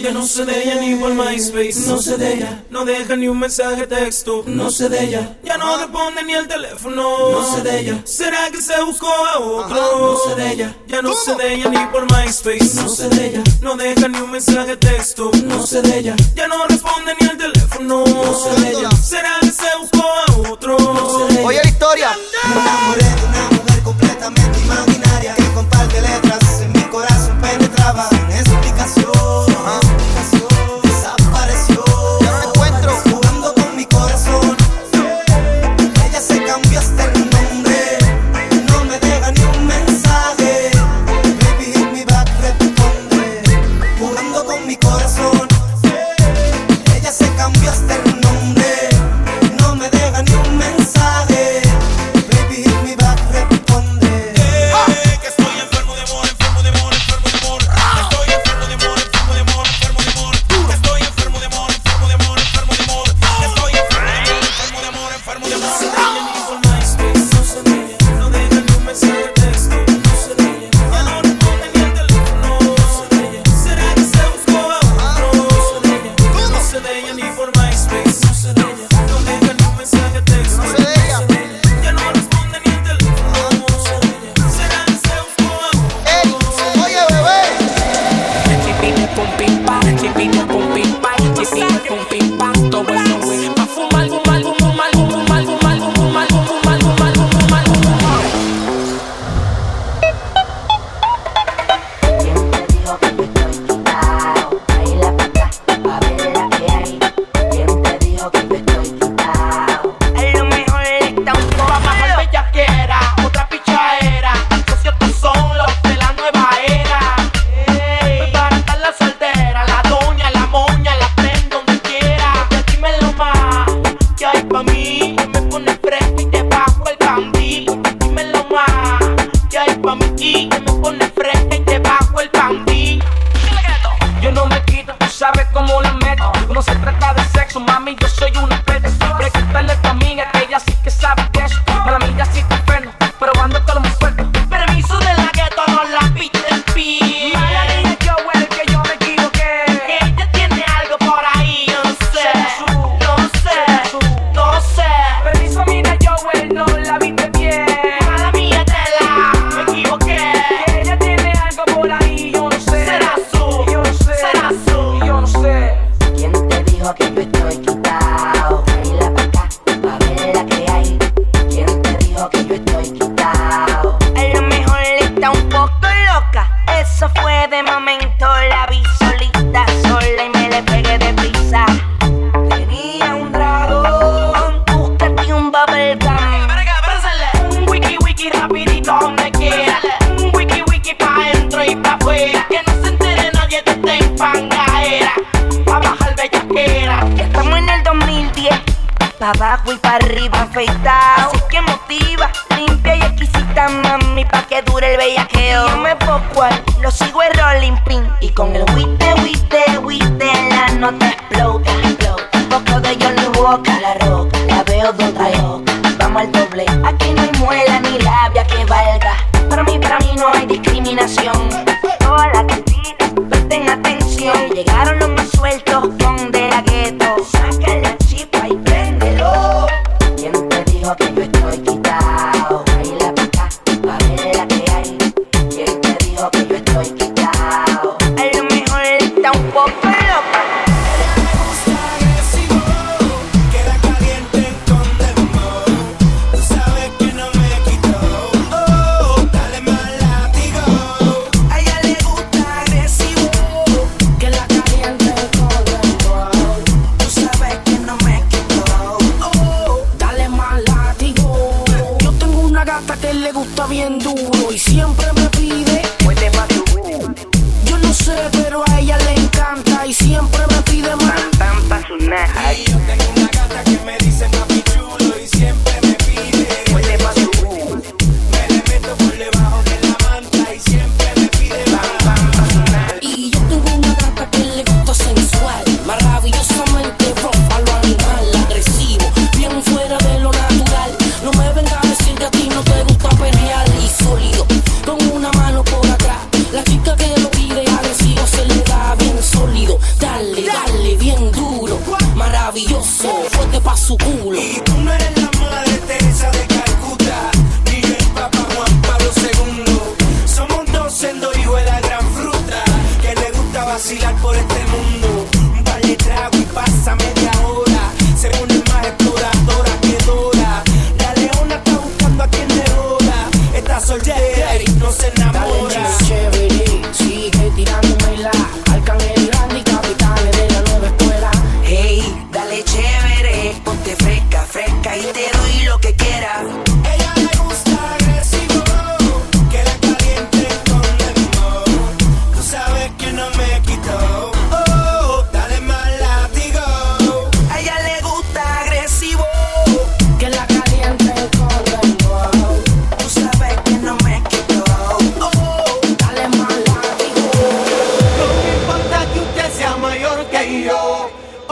Ya no se de ella ni por MySpace. No se de ella. No deja ni un mensaje texto. No se de ella. Ya no responde ni el teléfono. No se de ella. ¿Será que se buscó a otro? No se de ella. Ya no se de ella ni por MySpace. No se de ella. No deja ni un mensaje texto. No se de ella. Ya no responde ni el teléfono. No se de ella. ¿Será que se buscó a otro? No se de ella. Oye la historia. Me enamoré de una mujer completamente imaginaria. bellaqueo. Yo me pongo al, lo sigo el rolling pin. Y con el witte, witte, witte, la nota explota. Un poco de Johnny la roca, la veo donde loca. Vamos al doble, aquí no hay muela ni labia que valga. Para mí, para mí no hay discriminación. Toda la cantina, presten atención. Llegaron los más sueltos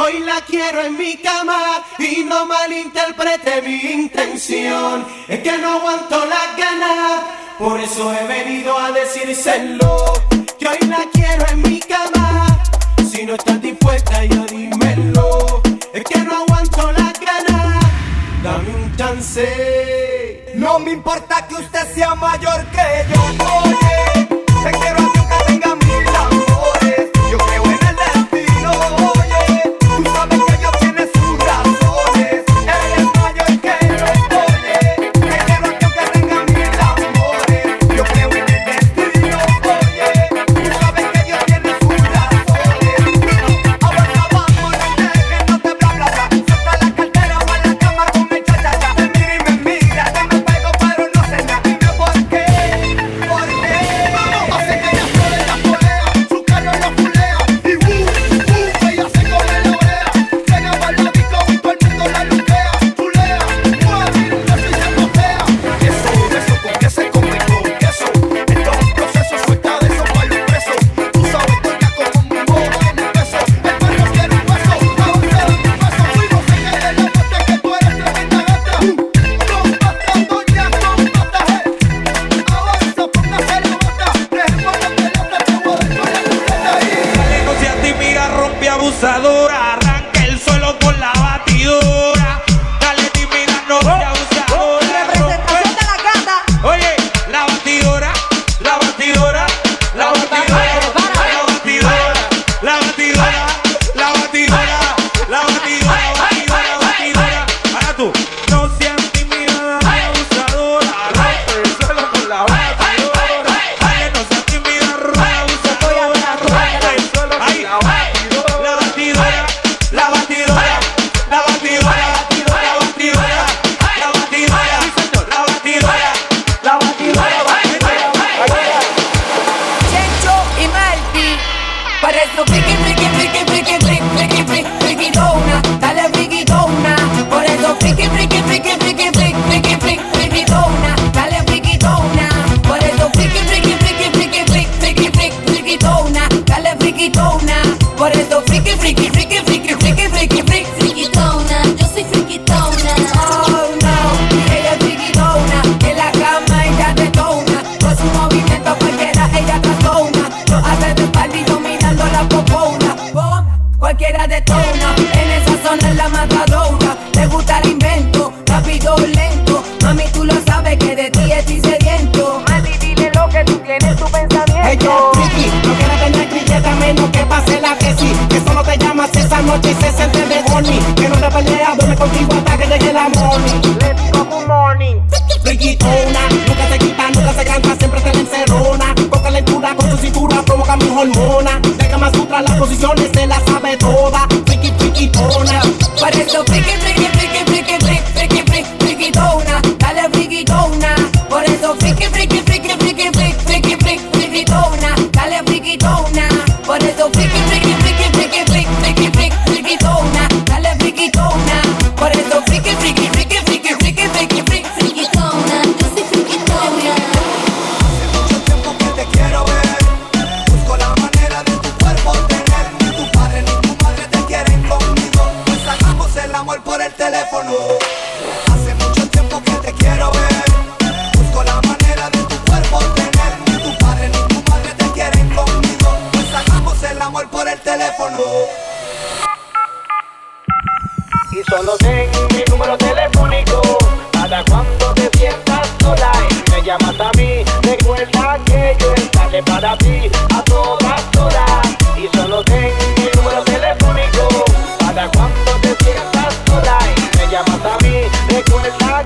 Hoy la quiero en mi cama y no malinterprete mi intención. Es que no aguanto las ganas, por eso he venido a decírselo. Que hoy la quiero en mi cama, si no estás dispuesta ya dímelo. Es que no aguanto las ganas, dame un chance. No me importa que usted sea mayor que yo, oye. la batidora.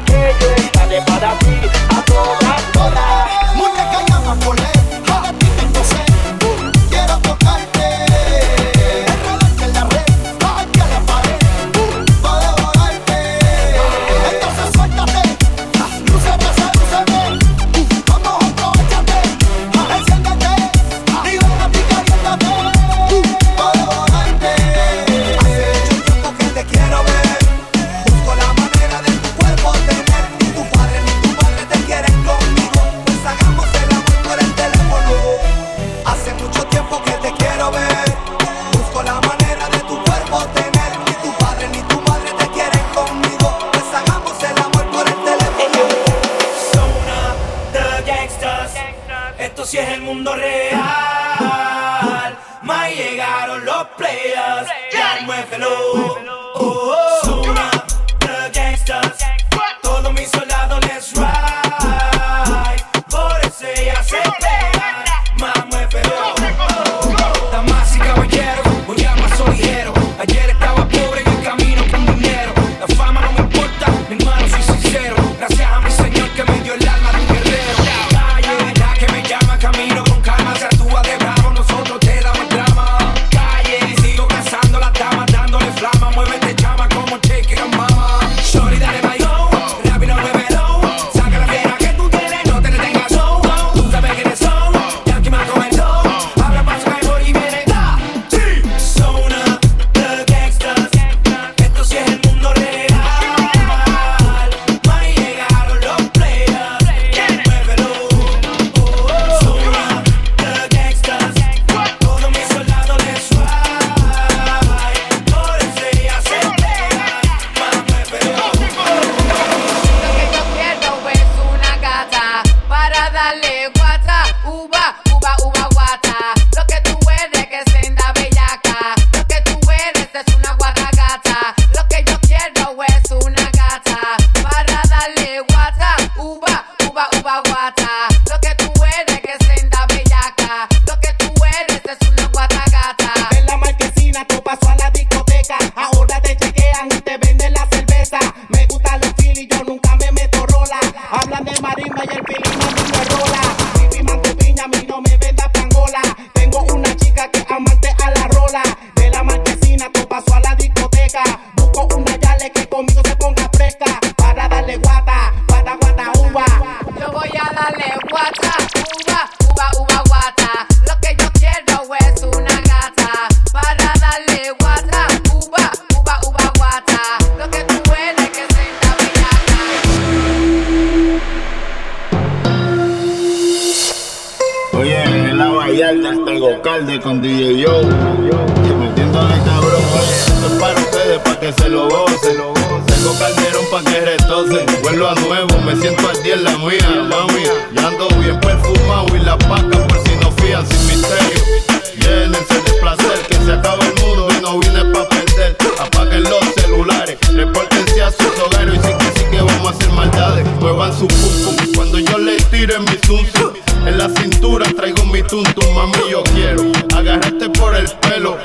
yeah, yeah, yeah, players. players. Got him with the low. Tengo una chica que ama con DJ Yo. Y metiéndole cabrón, esto es para ustedes, para que se lo gocen. Tengo calderón para que retocen. Vuelvo a nuevo, me siento al día en la mía, mami. Ya ando bien perfumado y la paca por si no fían sin misterio. Llénense de placer, que se acaba el mundo y no vine para perder. Apaguen los celulares, repórtense a sus hogares y sí que sí que vamos a hacer maldades. Muevan su pum cuando yo les tire mi zunzo la cintura traigo mi tuntum, mami, yo quiero agarrarte por el pelo.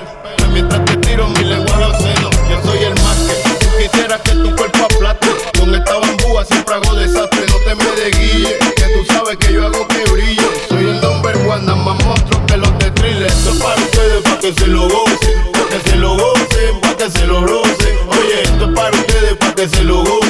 Mientras te tiro mi lengua los senos, yo soy el más que tú quisieras que tu cuerpo aplaste. Con esta bambúa siempre hago desastre, no te me desguille, que tú sabes que yo hago que brillo. Soy el number one, más monstruo que los de thriller. Esto es para ustedes, para que se lo gocen, para que se lo gocen, para que se lo gocen. Oye, esto es para ustedes, para que se lo gocen.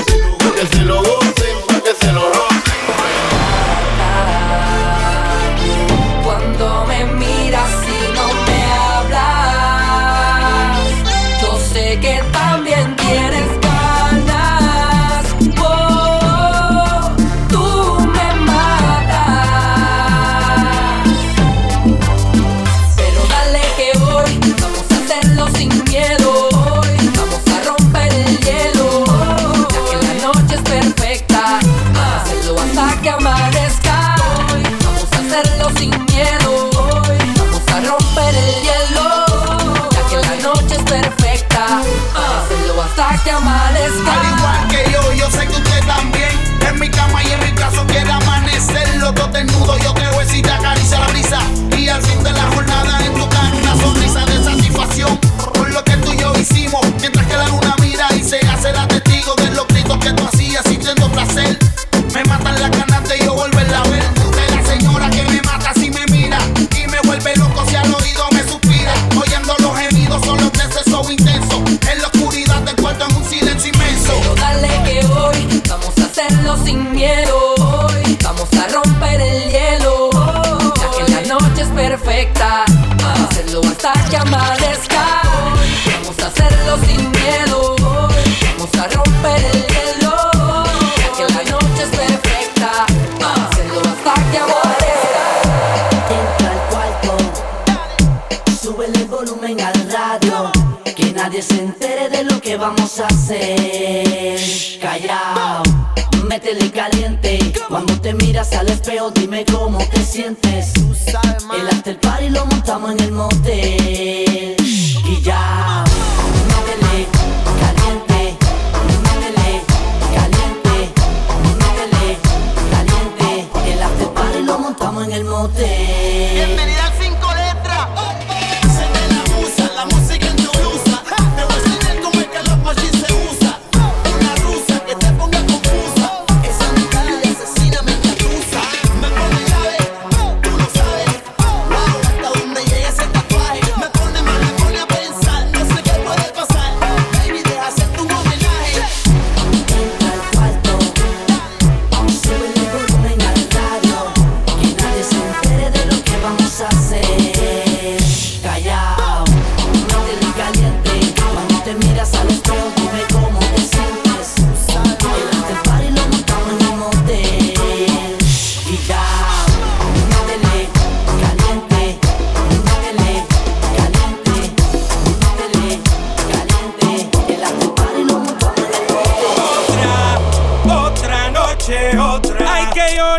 en el motel.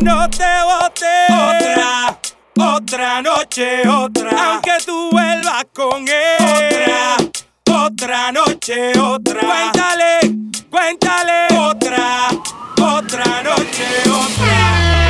no te. Otra, otra noche, otra. Aunque tú vuelvas con él. Otra, otra noche, otra. Cuéntale, cuéntale. Otra, otra noche, otra.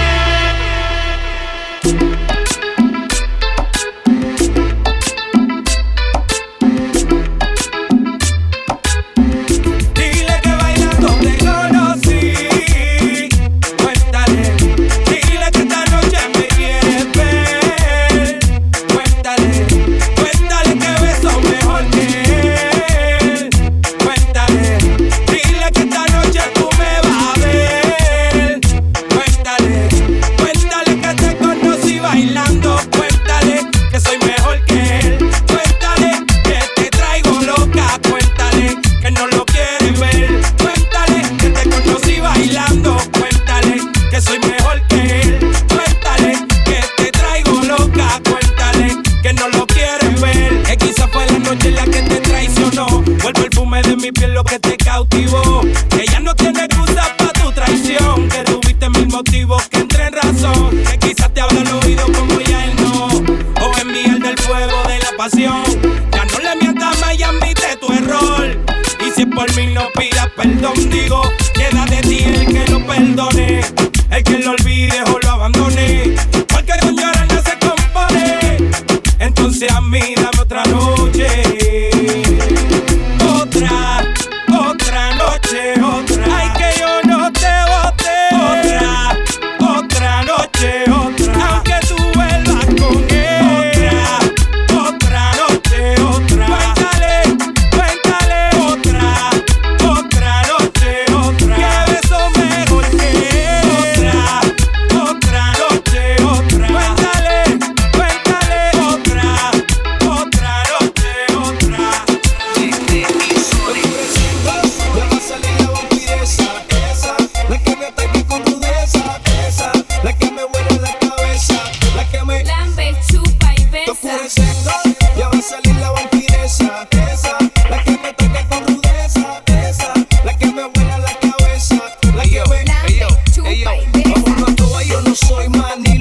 soy Manny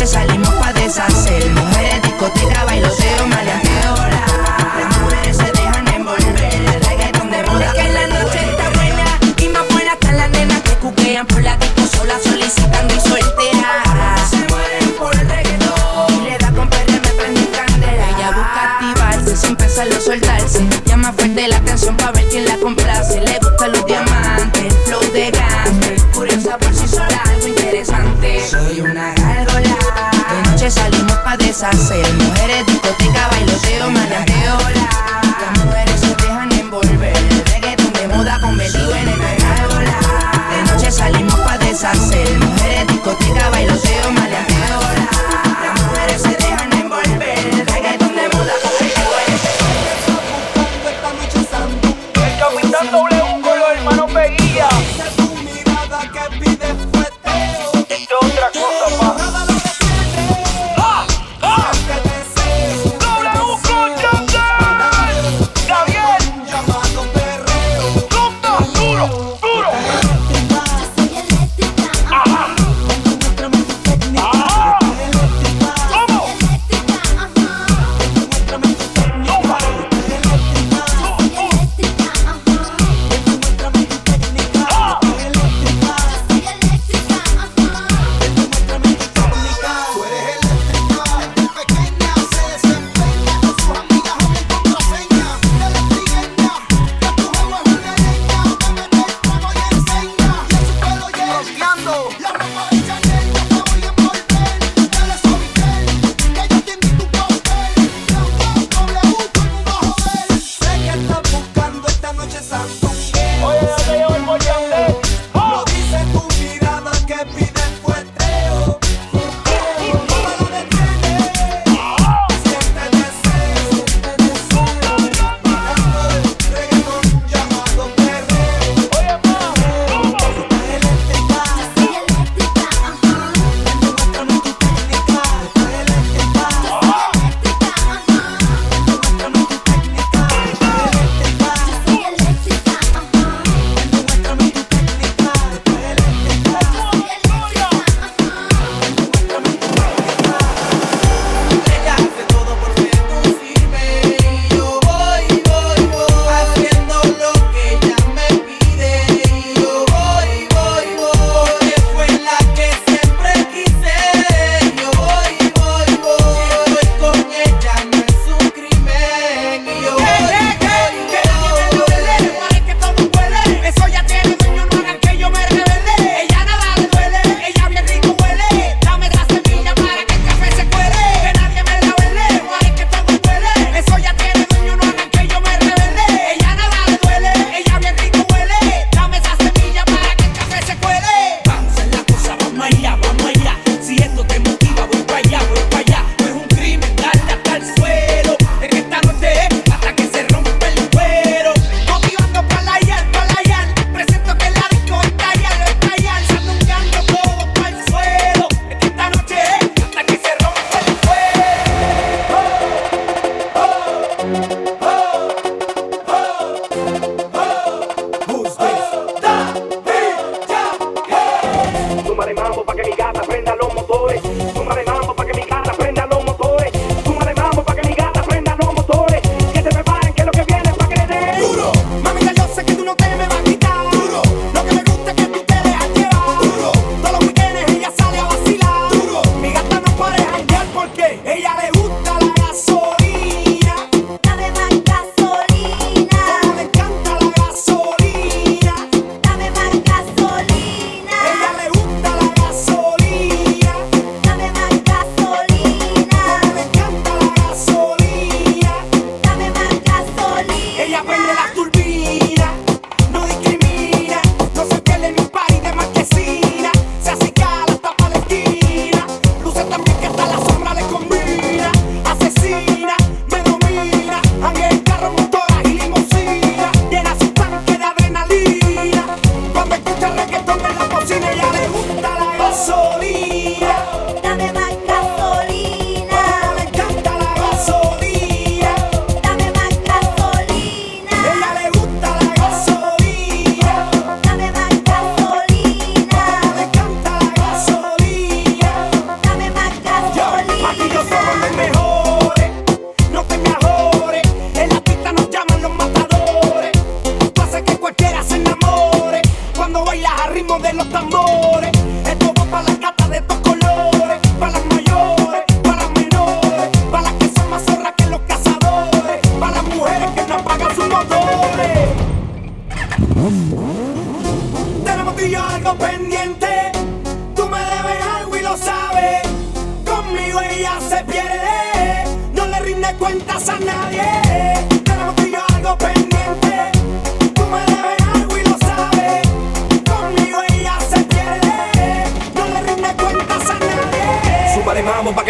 la. De noche salimos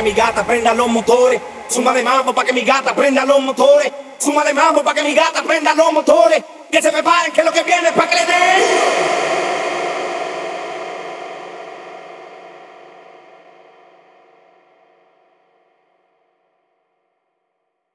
che mi gatta prenda lo motore. Suma le mambo pa' che mi gata prenda los motores. Suma le mambo pa' che mi gata prenda los motores. Che se preparen che lo che viene es pa' que le den.